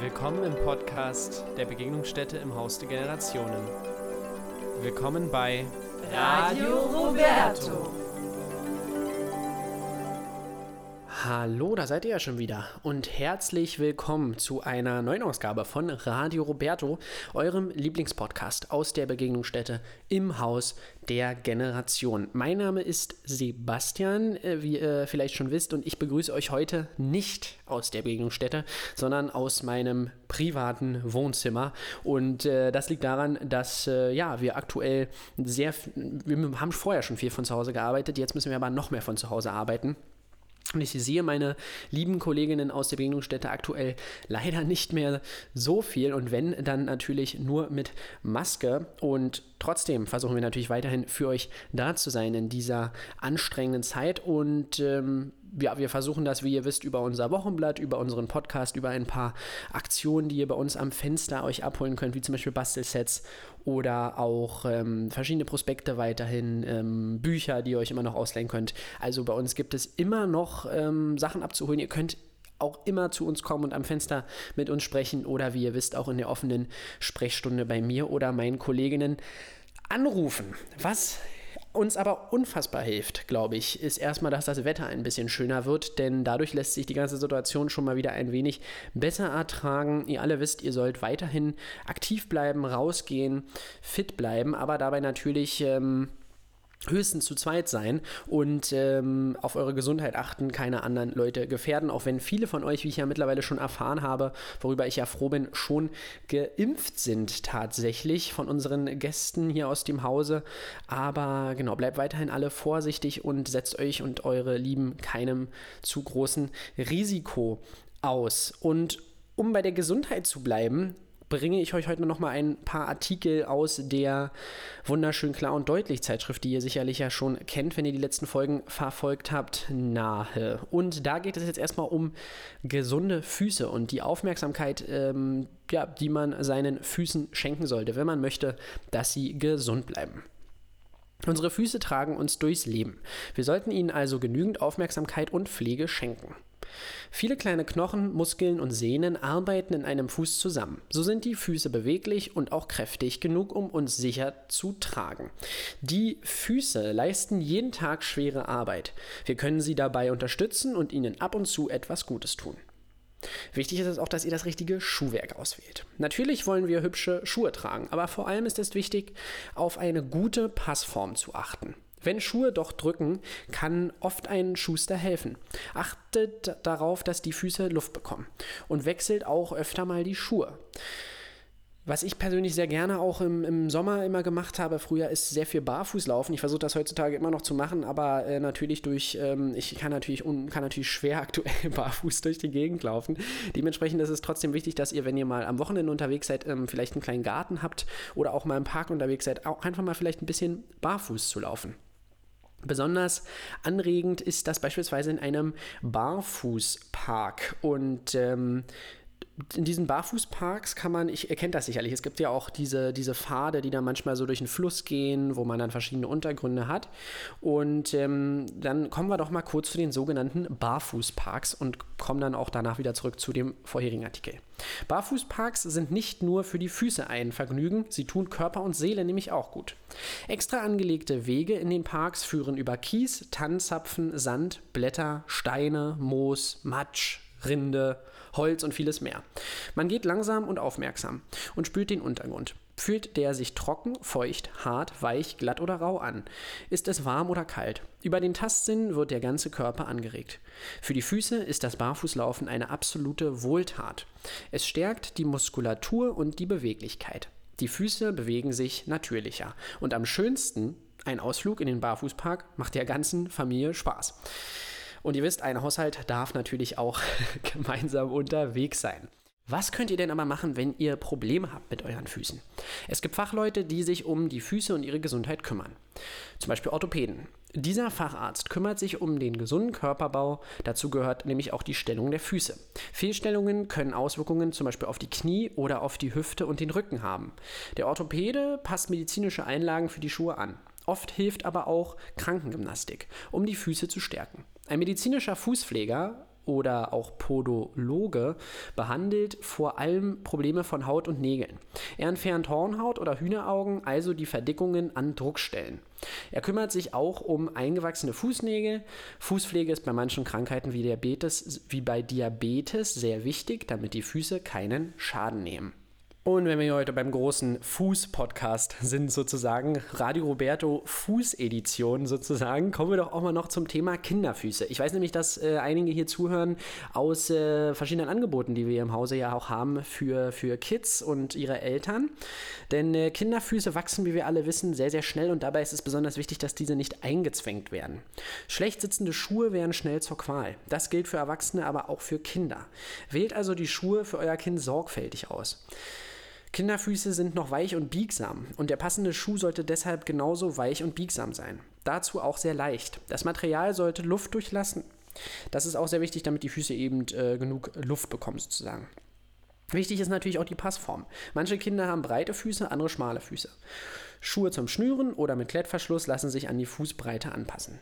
Willkommen im Podcast der Begegnungsstätte im Haus der Generationen. Willkommen bei Radio Roberto. Hallo, da seid ihr ja schon wieder und herzlich willkommen zu einer neuen Ausgabe von Radio Roberto, eurem Lieblingspodcast aus der Begegnungsstätte im Haus der Generation. Mein Name ist Sebastian, äh, wie ihr vielleicht schon wisst, und ich begrüße euch heute nicht aus der Begegnungsstätte, sondern aus meinem privaten Wohnzimmer. Und äh, das liegt daran, dass äh, ja, wir aktuell sehr, wir haben vorher schon viel von zu Hause gearbeitet, jetzt müssen wir aber noch mehr von zu Hause arbeiten. Und ich sehe meine lieben Kolleginnen aus der Begegnungsstätte aktuell leider nicht mehr so viel und wenn, dann natürlich nur mit Maske. Und trotzdem versuchen wir natürlich weiterhin für euch da zu sein in dieser anstrengenden Zeit. Und ähm, ja, wir versuchen das, wie ihr wisst, über unser Wochenblatt, über unseren Podcast, über ein paar Aktionen, die ihr bei uns am Fenster euch abholen könnt, wie zum Beispiel Bastelsets oder auch ähm, verschiedene Prospekte weiterhin, ähm, Bücher, die ihr euch immer noch ausleihen könnt. Also bei uns gibt es immer noch ähm, Sachen abzuholen. Ihr könnt auch immer zu uns kommen und am Fenster mit uns sprechen oder wie ihr wisst, auch in der offenen Sprechstunde bei mir oder meinen Kolleginnen anrufen. Was uns aber unfassbar hilft, glaube ich, ist erstmal, dass das Wetter ein bisschen schöner wird, denn dadurch lässt sich die ganze Situation schon mal wieder ein wenig besser ertragen. Ihr alle wisst, ihr sollt weiterhin aktiv bleiben, rausgehen, fit bleiben, aber dabei natürlich ähm, höchstens zu zweit sein und ähm, auf eure Gesundheit achten, keine anderen Leute gefährden, auch wenn viele von euch, wie ich ja mittlerweile schon erfahren habe, worüber ich ja froh bin, schon geimpft sind tatsächlich von unseren Gästen hier aus dem Hause. Aber genau, bleibt weiterhin alle vorsichtig und setzt euch und eure Lieben keinem zu großen Risiko aus. Und um bei der Gesundheit zu bleiben, bringe ich euch heute noch mal ein paar Artikel aus der wunderschön klar und deutlich Zeitschrift, die ihr sicherlich ja schon kennt, wenn ihr die letzten Folgen verfolgt habt, nahe. Und da geht es jetzt erstmal um gesunde Füße und die Aufmerksamkeit, ähm, ja, die man seinen Füßen schenken sollte, wenn man möchte, dass sie gesund bleiben. Unsere Füße tragen uns durchs Leben. Wir sollten ihnen also genügend Aufmerksamkeit und Pflege schenken. Viele kleine Knochen, Muskeln und Sehnen arbeiten in einem Fuß zusammen. So sind die Füße beweglich und auch kräftig genug, um uns sicher zu tragen. Die Füße leisten jeden Tag schwere Arbeit. Wir können sie dabei unterstützen und ihnen ab und zu etwas Gutes tun. Wichtig ist es auch, dass ihr das richtige Schuhwerk auswählt. Natürlich wollen wir hübsche Schuhe tragen, aber vor allem ist es wichtig, auf eine gute Passform zu achten. Wenn Schuhe doch drücken, kann oft ein Schuster helfen. Achtet darauf, dass die Füße Luft bekommen und wechselt auch öfter mal die Schuhe. Was ich persönlich sehr gerne auch im, im Sommer immer gemacht habe, früher ist sehr viel Barfußlaufen. Ich versuche das heutzutage immer noch zu machen, aber äh, natürlich durch, ähm, ich kann natürlich, un, kann natürlich schwer aktuell barfuß durch die Gegend laufen. Dementsprechend ist es trotzdem wichtig, dass ihr, wenn ihr mal am Wochenende unterwegs seid, ähm, vielleicht einen kleinen Garten habt oder auch mal im Park unterwegs seid, auch einfach mal vielleicht ein bisschen barfuß zu laufen. Besonders anregend ist das beispielsweise in einem Barfußpark. Und ähm, in diesen Barfußparks kann man, ich erkenne das sicherlich, es gibt ja auch diese, diese Pfade, die dann manchmal so durch den Fluss gehen, wo man dann verschiedene Untergründe hat. Und ähm, dann kommen wir doch mal kurz zu den sogenannten Barfußparks und kommen dann auch danach wieder zurück zu dem vorherigen Artikel. Barfußparks sind nicht nur für die Füße ein Vergnügen, sie tun Körper und Seele nämlich auch gut. Extra angelegte Wege in den Parks führen über Kies, Tannenzapfen, Sand, Blätter, Steine, Moos, Matsch, Rinde, Holz und vieles mehr. Man geht langsam und aufmerksam und spürt den Untergrund. Fühlt der sich trocken, feucht, hart, weich, glatt oder rau an? Ist es warm oder kalt? Über den Tastsinn wird der ganze Körper angeregt. Für die Füße ist das Barfußlaufen eine absolute Wohltat. Es stärkt die Muskulatur und die Beweglichkeit. Die Füße bewegen sich natürlicher. Und am schönsten, ein Ausflug in den Barfußpark macht der ganzen Familie Spaß. Und ihr wisst, ein Haushalt darf natürlich auch gemeinsam unterwegs sein. Was könnt ihr denn aber machen, wenn ihr Probleme habt mit euren Füßen? Es gibt Fachleute, die sich um die Füße und ihre Gesundheit kümmern. Zum Beispiel Orthopäden. Dieser Facharzt kümmert sich um den gesunden Körperbau. Dazu gehört nämlich auch die Stellung der Füße. Fehlstellungen können Auswirkungen zum Beispiel auf die Knie oder auf die Hüfte und den Rücken haben. Der Orthopäde passt medizinische Einlagen für die Schuhe an. Oft hilft aber auch Krankengymnastik, um die Füße zu stärken. Ein medizinischer Fußpfleger oder auch Podologe behandelt vor allem Probleme von Haut und Nägeln. Er entfernt Hornhaut oder Hühneraugen, also die Verdickungen an Druckstellen. Er kümmert sich auch um eingewachsene Fußnägel. Fußpflege ist bei manchen Krankheiten wie Diabetes, wie bei Diabetes sehr wichtig, damit die Füße keinen Schaden nehmen. Und wenn wir heute beim großen Fuß-Podcast sind, sozusagen, Radio Roberto Fuß-Edition sozusagen, kommen wir doch auch mal noch zum Thema Kinderfüße. Ich weiß nämlich, dass äh, einige hier zuhören aus äh, verschiedenen Angeboten, die wir im Hause ja auch haben für, für Kids und ihre Eltern. Denn äh, Kinderfüße wachsen, wie wir alle wissen, sehr, sehr schnell und dabei ist es besonders wichtig, dass diese nicht eingezwängt werden. Schlecht sitzende Schuhe werden schnell zur Qual. Das gilt für Erwachsene, aber auch für Kinder. Wählt also die Schuhe für euer Kind sorgfältig aus. Kinderfüße sind noch weich und biegsam und der passende Schuh sollte deshalb genauso weich und biegsam sein. Dazu auch sehr leicht. Das Material sollte Luft durchlassen. Das ist auch sehr wichtig, damit die Füße eben äh, genug Luft bekommen sozusagen. Wichtig ist natürlich auch die Passform. Manche Kinder haben breite Füße, andere schmale Füße. Schuhe zum Schnüren oder mit Klettverschluss lassen sich an die Fußbreite anpassen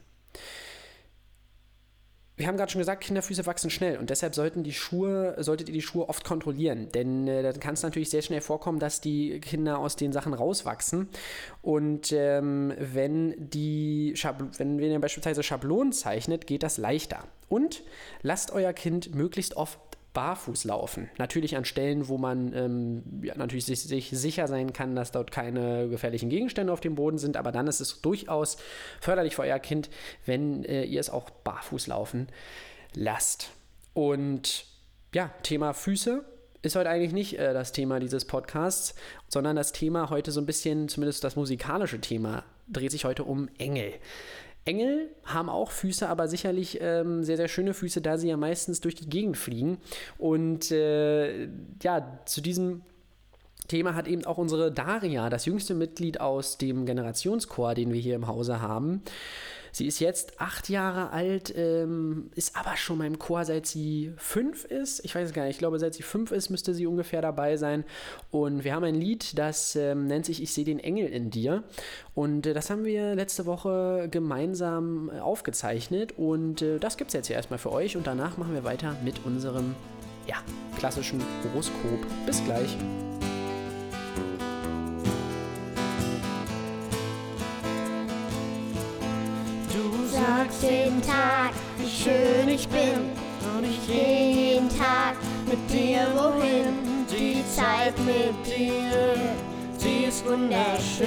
wir haben gerade schon gesagt, Kinderfüße wachsen schnell und deshalb sollten die Schuhe, solltet ihr die Schuhe oft kontrollieren, denn äh, dann kann es natürlich sehr schnell vorkommen, dass die Kinder aus den Sachen rauswachsen. Und ähm, wenn, die wenn, wenn ihr beispielsweise Schablonen zeichnet, geht das leichter. Und lasst euer Kind möglichst oft barfuß laufen. Natürlich an Stellen, wo man ähm, ja, natürlich sich, sich, sicher sein kann, dass dort keine gefährlichen Gegenstände auf dem Boden sind, aber dann ist es durchaus förderlich für euer Kind, wenn äh, ihr es auch barfuß laufen lasst. Und ja, Thema Füße ist heute eigentlich nicht äh, das Thema dieses Podcasts, sondern das Thema heute so ein bisschen, zumindest das musikalische Thema, dreht sich heute um Engel. Engel haben auch Füße, aber sicherlich ähm, sehr, sehr schöne Füße, da sie ja meistens durch die Gegend fliegen. Und äh, ja, zu diesem Thema hat eben auch unsere Daria, das jüngste Mitglied aus dem Generationschor, den wir hier im Hause haben, Sie ist jetzt acht Jahre alt, ähm, ist aber schon beim Chor, seit sie fünf ist. Ich weiß es gar nicht. Ich glaube, seit sie fünf ist, müsste sie ungefähr dabei sein. Und wir haben ein Lied, das ähm, nennt sich Ich sehe den Engel in dir. Und äh, das haben wir letzte Woche gemeinsam äh, aufgezeichnet. Und äh, das gibt es jetzt hier erstmal für euch. Und danach machen wir weiter mit unserem ja, klassischen Horoskop. Bis gleich. Sagst jeden Tag, wie schön ich bin. Und ich gehe jeden Tag mit dir wohin. Die Zeit mit dir, sie ist wunderschön.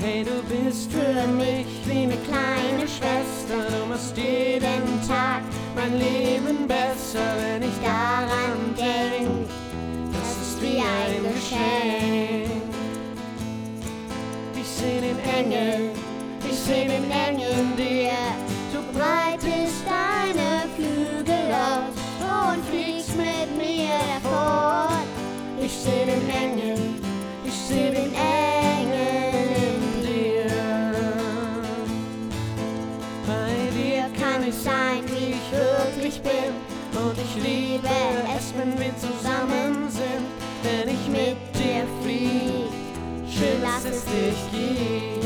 Hey, du bist für mich wie eine kleine Schwester. Du machst jeden Tag mein Leben besser, wenn ich daran denk. Das ist wie ein Geschenk seh den Engel, ich seh den Engel in dir. Du breitest deine Flügel aus und fliegst mit mir davon. Ich seh den Engel, ich seh den Engel in dir. Bei dir kann ich sein, wie ich wirklich bin. Und ich liebe es, wenn wir zusammen sind, wenn ich mit schön, dass es dich gibt.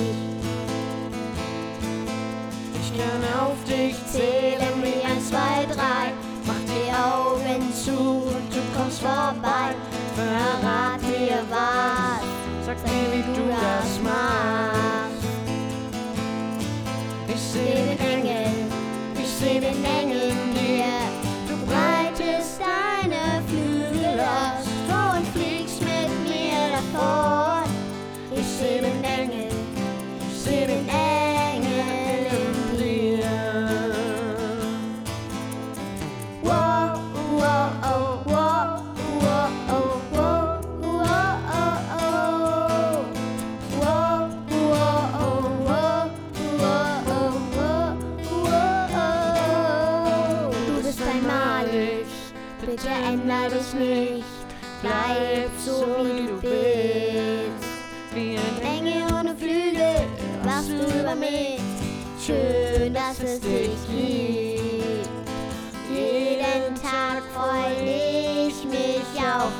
Ich kann auf dich zählen wie ein, zwei, drei. Mach die Augen zu und du kommst vorbei. Bleib so wie du bist wie ein Engel ohne Flügel, wachst du über mich. Schön, dass es dich gibt. Jeden Tag freue ich mich auf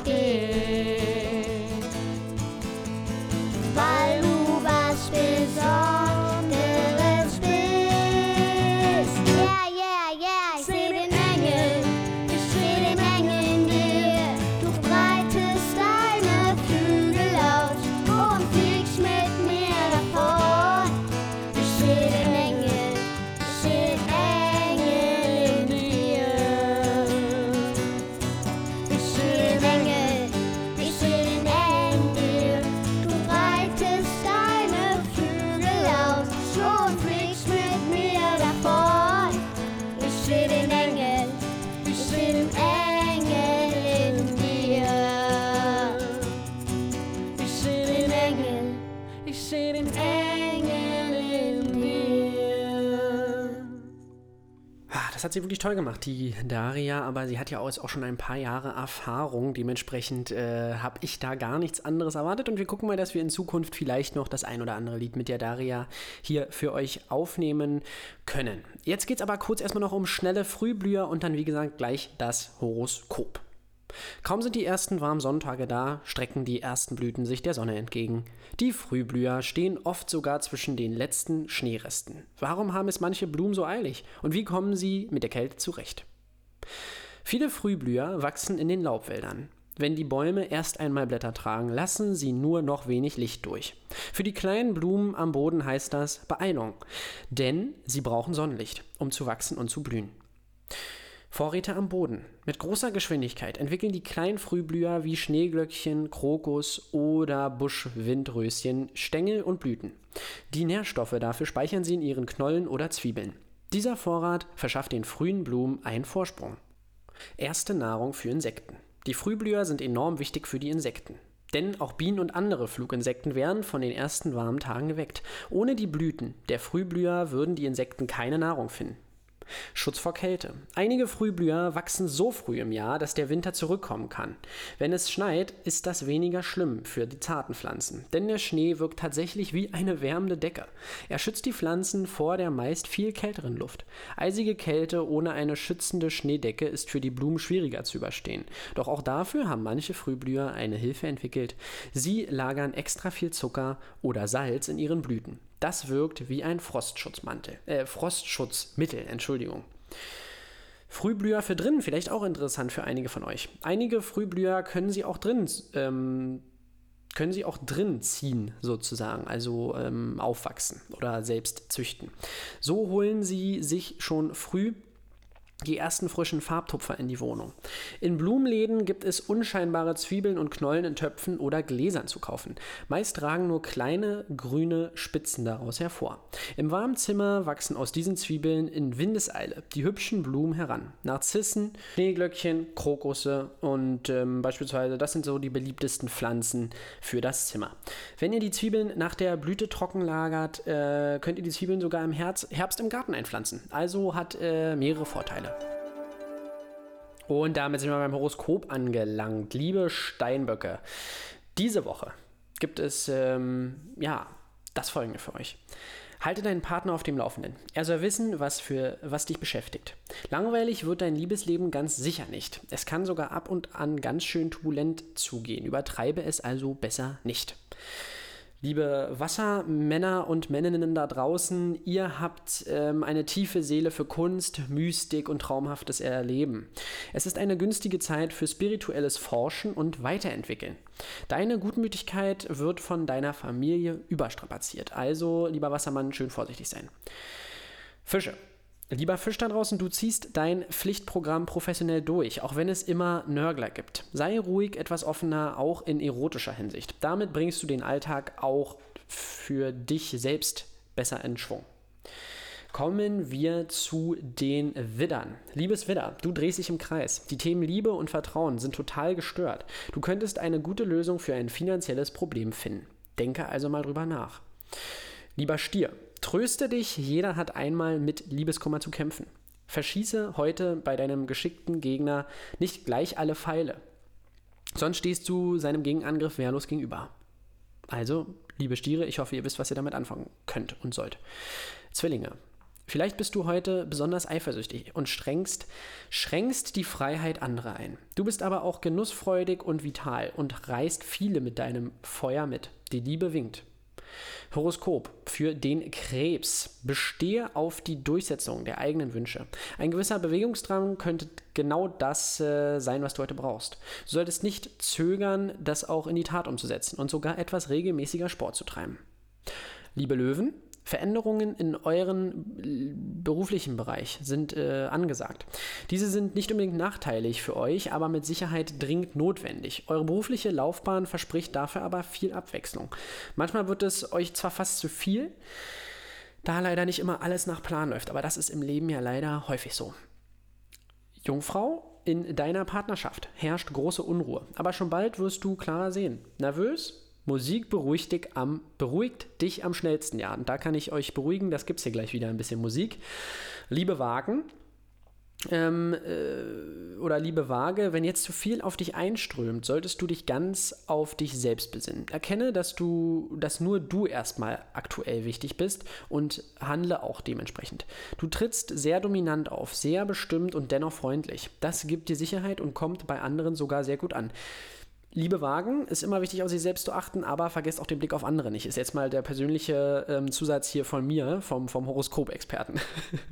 hat sie wirklich toll gemacht, die Daria, aber sie hat ja auch schon ein paar Jahre Erfahrung. Dementsprechend äh, habe ich da gar nichts anderes erwartet und wir gucken mal, dass wir in Zukunft vielleicht noch das ein oder andere Lied mit der Daria hier für euch aufnehmen können. Jetzt geht es aber kurz erstmal noch um schnelle Frühblüher und dann, wie gesagt, gleich das Horoskop. Kaum sind die ersten warmen Sonntage da, strecken die ersten Blüten sich der Sonne entgegen. Die Frühblüher stehen oft sogar zwischen den letzten Schneeresten. Warum haben es manche Blumen so eilig? Und wie kommen sie mit der Kälte zurecht? Viele Frühblüher wachsen in den Laubwäldern. Wenn die Bäume erst einmal Blätter tragen, lassen sie nur noch wenig Licht durch. Für die kleinen Blumen am Boden heißt das Beeilung, denn sie brauchen Sonnenlicht, um zu wachsen und zu blühen. Vorräte am Boden. Mit großer Geschwindigkeit entwickeln die kleinen Frühblüher wie Schneeglöckchen, Krokus oder Buschwindröschen Stängel und Blüten. Die Nährstoffe dafür speichern sie in ihren Knollen oder Zwiebeln. Dieser Vorrat verschafft den frühen Blumen einen Vorsprung. Erste Nahrung für Insekten. Die Frühblüher sind enorm wichtig für die Insekten. Denn auch Bienen und andere Fluginsekten werden von den ersten warmen Tagen geweckt. Ohne die Blüten der Frühblüher würden die Insekten keine Nahrung finden. Schutz vor Kälte. Einige Frühblüher wachsen so früh im Jahr, dass der Winter zurückkommen kann. Wenn es schneit, ist das weniger schlimm für die zarten Pflanzen, denn der Schnee wirkt tatsächlich wie eine wärmende Decke. Er schützt die Pflanzen vor der meist viel kälteren Luft. Eisige Kälte ohne eine schützende Schneedecke ist für die Blumen schwieriger zu überstehen. Doch auch dafür haben manche Frühblüher eine Hilfe entwickelt. Sie lagern extra viel Zucker oder Salz in ihren Blüten. Das wirkt wie ein Frostschutzmantel, äh, Frostschutzmittel, Entschuldigung. Frühblüher für drinnen, vielleicht auch interessant für einige von euch. Einige Frühblüher können sie auch drin, ähm, können sie auch drin ziehen, sozusagen, also ähm, aufwachsen oder selbst züchten. So holen sie sich schon früh die ersten frischen Farbtupfer in die Wohnung. In Blumenläden gibt es unscheinbare Zwiebeln und Knollen in Töpfen oder Gläsern zu kaufen. Meist ragen nur kleine grüne Spitzen daraus hervor. Im warmen Zimmer wachsen aus diesen Zwiebeln in Windeseile die hübschen Blumen heran. Narzissen, Schneeglöckchen, Krokusse und ähm, beispielsweise, das sind so die beliebtesten Pflanzen für das Zimmer. Wenn ihr die Zwiebeln nach der Blüte trocken lagert, äh, könnt ihr die Zwiebeln sogar im Herbst im Garten einpflanzen. Also hat äh, mehrere Vorteile. Und damit sind wir beim Horoskop angelangt. Liebe Steinböcke, diese Woche gibt es ähm, ja das folgende für euch. Halte deinen Partner auf dem Laufenden. Er soll wissen, was, für, was dich beschäftigt. Langweilig wird dein Liebesleben ganz sicher nicht. Es kann sogar ab und an ganz schön turbulent zugehen. Übertreibe es also besser nicht. Liebe Wassermänner und Männerinnen da draußen, ihr habt ähm, eine tiefe Seele für Kunst, Mystik und traumhaftes Erleben. Es ist eine günstige Zeit für spirituelles Forschen und Weiterentwickeln. Deine Gutmütigkeit wird von deiner Familie überstrapaziert. Also, lieber Wassermann, schön vorsichtig sein. Fische. Lieber Fisch da draußen, du ziehst dein Pflichtprogramm professionell durch, auch wenn es immer Nörgler gibt. Sei ruhig etwas offener, auch in erotischer Hinsicht. Damit bringst du den Alltag auch für dich selbst besser in Schwung. Kommen wir zu den Widdern. Liebes Widder, du drehst dich im Kreis. Die Themen Liebe und Vertrauen sind total gestört. Du könntest eine gute Lösung für ein finanzielles Problem finden. Denke also mal drüber nach. Lieber Stier, tröste dich, jeder hat einmal mit Liebeskummer zu kämpfen. Verschieße heute bei deinem geschickten Gegner nicht gleich alle Pfeile. Sonst stehst du seinem Gegenangriff wehrlos gegenüber. Also, liebe Stiere, ich hoffe, ihr wisst, was ihr damit anfangen könnt und sollt. Zwillinge. Vielleicht bist du heute besonders eifersüchtig und strengst, schränkst die Freiheit anderer ein. Du bist aber auch genussfreudig und vital und reißt viele mit deinem Feuer mit. Die Liebe winkt. Horoskop für den Krebs. Bestehe auf die Durchsetzung der eigenen Wünsche. Ein gewisser Bewegungsdrang könnte genau das äh, sein, was du heute brauchst. Du solltest nicht zögern, das auch in die Tat umzusetzen und sogar etwas regelmäßiger Sport zu treiben. Liebe Löwen, Veränderungen in euren beruflichen Bereich sind äh, angesagt. Diese sind nicht unbedingt nachteilig für euch, aber mit Sicherheit dringend notwendig. Eure berufliche Laufbahn verspricht dafür aber viel Abwechslung. Manchmal wird es euch zwar fast zu viel, da leider nicht immer alles nach Plan läuft, aber das ist im Leben ja leider häufig so. Jungfrau, in deiner Partnerschaft herrscht große Unruhe, aber schon bald wirst du klarer sehen. Nervös? Musik beruhigt dich am, beruhigt dich am schnellsten, ja. Und da kann ich euch beruhigen, das gibt es hier gleich wieder ein bisschen Musik. Liebe Wagen, ähm, äh, oder liebe Waage, wenn jetzt zu viel auf dich einströmt, solltest du dich ganz auf dich selbst besinnen. Erkenne, dass du, dass nur du erstmal aktuell wichtig bist und handle auch dementsprechend. Du trittst sehr dominant auf, sehr bestimmt und dennoch freundlich. Das gibt dir Sicherheit und kommt bei anderen sogar sehr gut an. Liebe Wagen, ist immer wichtig, auf sich selbst zu achten, aber vergesst auch den Blick auf andere nicht. Ist jetzt mal der persönliche ähm, Zusatz hier von mir, vom, vom Horoskop-Experten.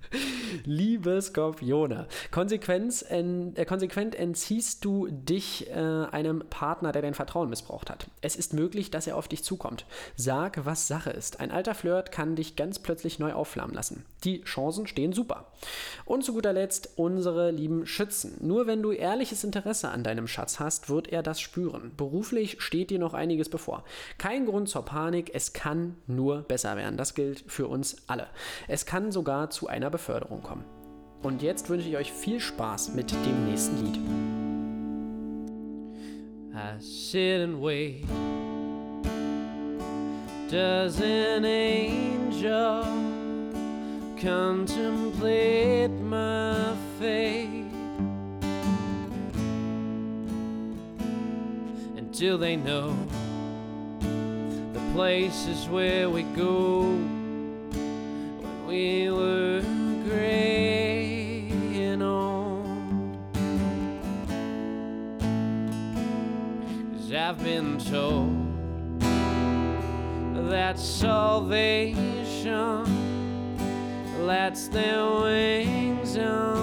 Liebe Skorpione, Konsequenz, en, äh, konsequent entziehst du dich äh, einem Partner, der dein Vertrauen missbraucht hat. Es ist möglich, dass er auf dich zukommt. Sag, was Sache ist. Ein alter Flirt kann dich ganz plötzlich neu aufflammen lassen. Die Chancen stehen super. Und zu guter Letzt unsere lieben Schützen. Nur wenn du ehrliches Interesse an deinem Schatz hast, wird er das spüren führen. Beruflich steht dir noch einiges bevor. Kein Grund zur Panik, es kann nur besser werden. Das gilt für uns alle. Es kann sogar zu einer Beförderung kommen. Und jetzt wünsche ich euch viel Spaß mit dem nächsten Lied. I sit and wait. Does an angel contemplate my fate? Till they know the places where we go when we were gray and old. Cause I've been told that salvation lets their wings unfold.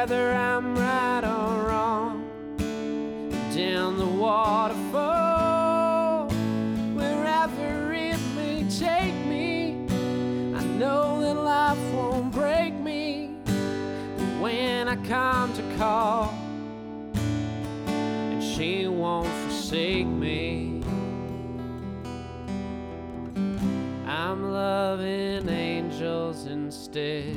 whether I'm right or wrong. Down the waterfall, wherever it may take me, I know that life won't break me when I come to call, and she won't forsake me. I'm loving angels instead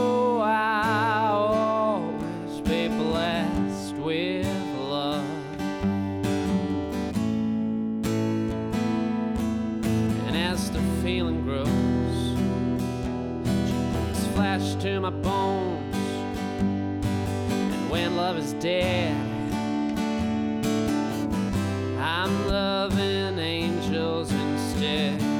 to my bones. And when love is dead, I'm loving angels instead.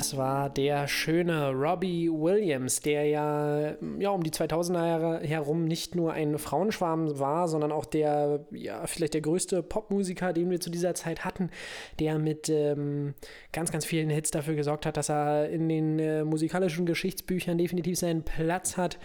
Das war der schöne Robbie Williams, der ja, ja um die 2000er Jahre herum nicht nur ein Frauenschwarm war, sondern auch der, ja, vielleicht der größte Popmusiker, den wir zu dieser Zeit hatten, der mit ähm, ganz, ganz vielen Hits dafür gesorgt hat, dass er in den äh, musikalischen Geschichtsbüchern definitiv seinen Platz hat.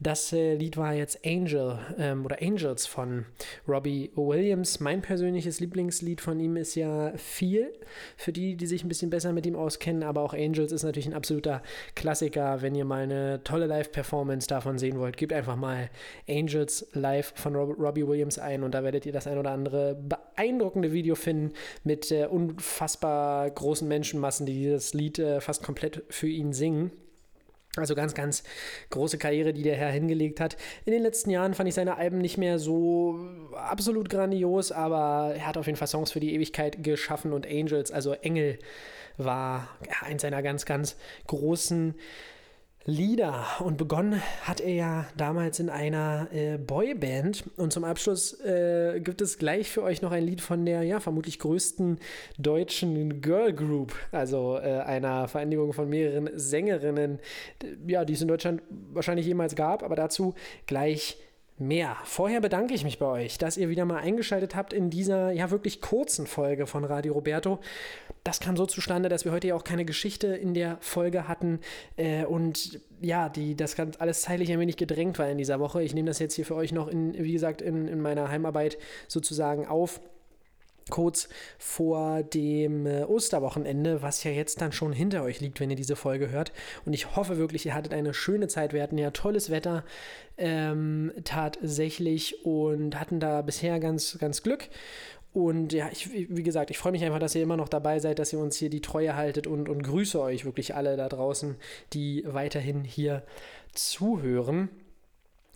Das äh, Lied war jetzt Angel ähm, oder Angels von Robbie Williams. Mein persönliches Lieblingslied von ihm ist ja viel, für die, die sich ein bisschen besser mit ihm auskennen, aber auch Angels ist natürlich ein absoluter Klassiker. Wenn ihr mal eine tolle Live-Performance davon sehen wollt, gebt einfach mal Angels Live von Rob Robbie Williams ein und da werdet ihr das ein oder andere beeindruckende Video finden mit äh, unfassbar großen Menschenmassen, die dieses Lied äh, fast komplett für ihn singen. Also ganz, ganz große Karriere, die der Herr hingelegt hat. In den letzten Jahren fand ich seine Alben nicht mehr so absolut grandios, aber er hat auf jeden Fall Songs für die Ewigkeit geschaffen und Angels, also Engel, war ja, ein seiner ganz, ganz großen Lieder. Und begonnen hat er ja damals in einer äh, Boyband. Und zum Abschluss äh, gibt es gleich für euch noch ein Lied von der, ja, vermutlich größten deutschen Girl Group. Also äh, einer Vereinigung von mehreren Sängerinnen, ja, die es in Deutschland wahrscheinlich jemals gab. Aber dazu gleich mehr. Vorher bedanke ich mich bei euch, dass ihr wieder mal eingeschaltet habt in dieser ja wirklich kurzen Folge von Radio Roberto. Das kam so zustande, dass wir heute ja auch keine Geschichte in der Folge hatten äh, und ja, die, das kann alles zeitlich ein wenig gedrängt war in dieser Woche. Ich nehme das jetzt hier für euch noch in, wie gesagt, in, in meiner Heimarbeit sozusagen auf kurz vor dem äh, Osterwochenende, was ja jetzt dann schon hinter euch liegt, wenn ihr diese Folge hört. Und ich hoffe wirklich, ihr hattet eine schöne Zeit. Wir hatten ja tolles Wetter ähm, tatsächlich und hatten da bisher ganz, ganz Glück. Und ja, ich, wie gesagt, ich freue mich einfach, dass ihr immer noch dabei seid, dass ihr uns hier die Treue haltet und, und grüße euch wirklich alle da draußen, die weiterhin hier zuhören.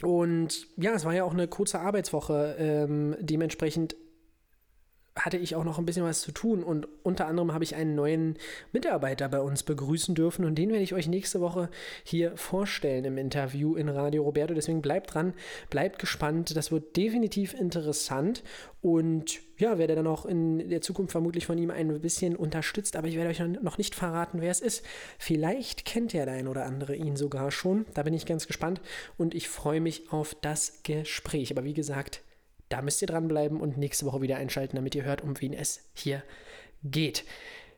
Und ja, es war ja auch eine kurze Arbeitswoche. Ähm, dementsprechend hatte ich auch noch ein bisschen was zu tun und unter anderem habe ich einen neuen Mitarbeiter bei uns begrüßen dürfen und den werde ich euch nächste Woche hier vorstellen im Interview in Radio Roberto. Deswegen bleibt dran, bleibt gespannt. Das wird definitiv interessant und ja, werde dann auch in der Zukunft vermutlich von ihm ein bisschen unterstützt, aber ich werde euch noch nicht verraten, wer es ist. Vielleicht kennt ja der ein oder andere ihn sogar schon. Da bin ich ganz gespannt und ich freue mich auf das Gespräch. Aber wie gesagt, da müsst ihr dranbleiben und nächste Woche wieder einschalten, damit ihr hört, um wen es hier geht.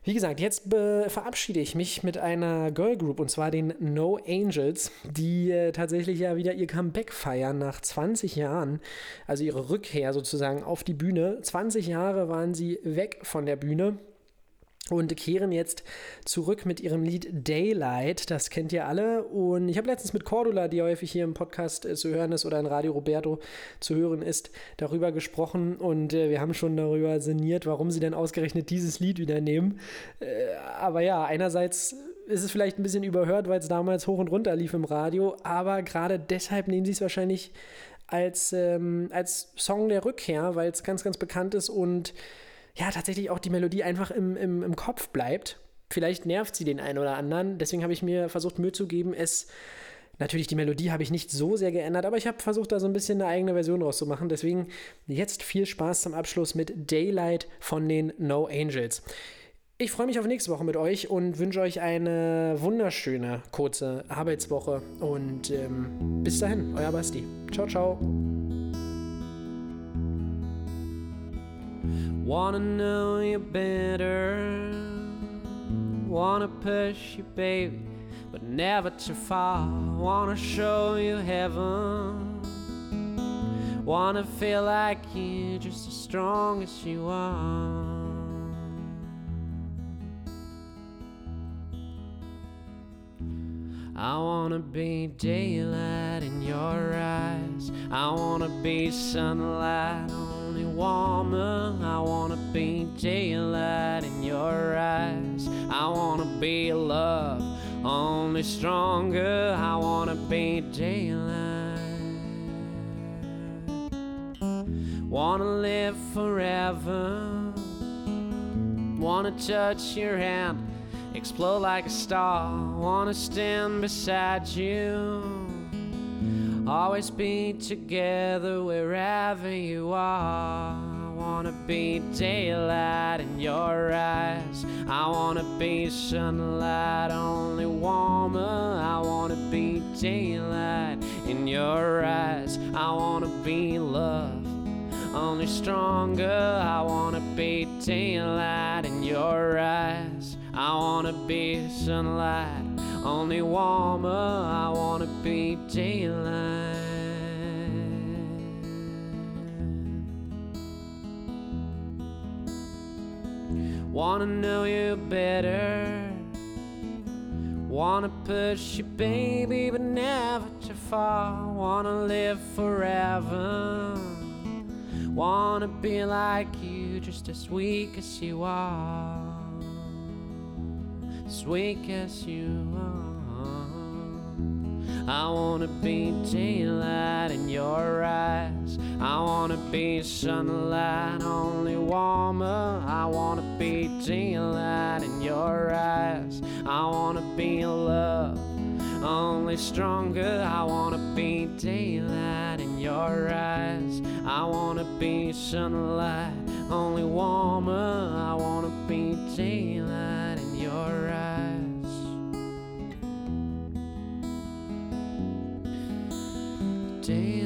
Wie gesagt, jetzt verabschiede ich mich mit einer Girl Group und zwar den No Angels, die äh, tatsächlich ja wieder ihr Comeback feiern nach 20 Jahren, also ihre Rückkehr sozusagen auf die Bühne. 20 Jahre waren sie weg von der Bühne und kehren jetzt zurück mit ihrem Lied Daylight. Das kennt ihr alle. Und ich habe letztens mit Cordula, die häufig hier im Podcast äh, zu hören ist oder in Radio Roberto zu hören ist, darüber gesprochen. Und äh, wir haben schon darüber sinniert, warum sie denn ausgerechnet dieses Lied wieder nehmen. Äh, aber ja, einerseits ist es vielleicht ein bisschen überhört, weil es damals hoch und runter lief im Radio. Aber gerade deshalb nehmen sie es wahrscheinlich als, ähm, als Song der Rückkehr, weil es ganz, ganz bekannt ist und ja, tatsächlich auch die Melodie einfach im, im, im Kopf bleibt. Vielleicht nervt sie den einen oder anderen. Deswegen habe ich mir versucht, Mühe zu geben, es Natürlich, die Melodie habe ich nicht so sehr geändert, aber ich habe versucht, da so ein bisschen eine eigene Version rauszumachen. Deswegen jetzt viel Spaß zum Abschluss mit Daylight von den No Angels. Ich freue mich auf nächste Woche mit euch und wünsche euch eine wunderschöne kurze Arbeitswoche. Und ähm, bis dahin, euer Basti. Ciao, ciao. Wanna know you better. Wanna push you, baby, but never too far. Wanna show you heaven. Wanna feel like you're just as strong as you are. I wanna be daylight in your eyes. I wanna be sunlight I wanna be daylight in your eyes. I wanna be love, only stronger. I wanna be daylight. Wanna live forever. Wanna touch your hand, explode like a star. Wanna stand beside you. Always be together wherever you are. I wanna be daylight in your eyes. I wanna be sunlight, only warmer. I wanna be daylight in your eyes. I wanna be love, only stronger. I wanna be daylight in your eyes. I wanna be sunlight, only warmer. I wanna be daylight. Wanna know you better. Wanna push you, baby, but never too far. Wanna live forever. Wanna be like you, just as weak as you are. As weak as you are. I wanna be daylight in your eyes. I wanna be sunlight, only warmer. I wanna be daylight in your eyes. I wanna be love, only stronger. I wanna be daylight in your eyes. I wanna be sunlight, only warmer. I wanna be daylight Daylight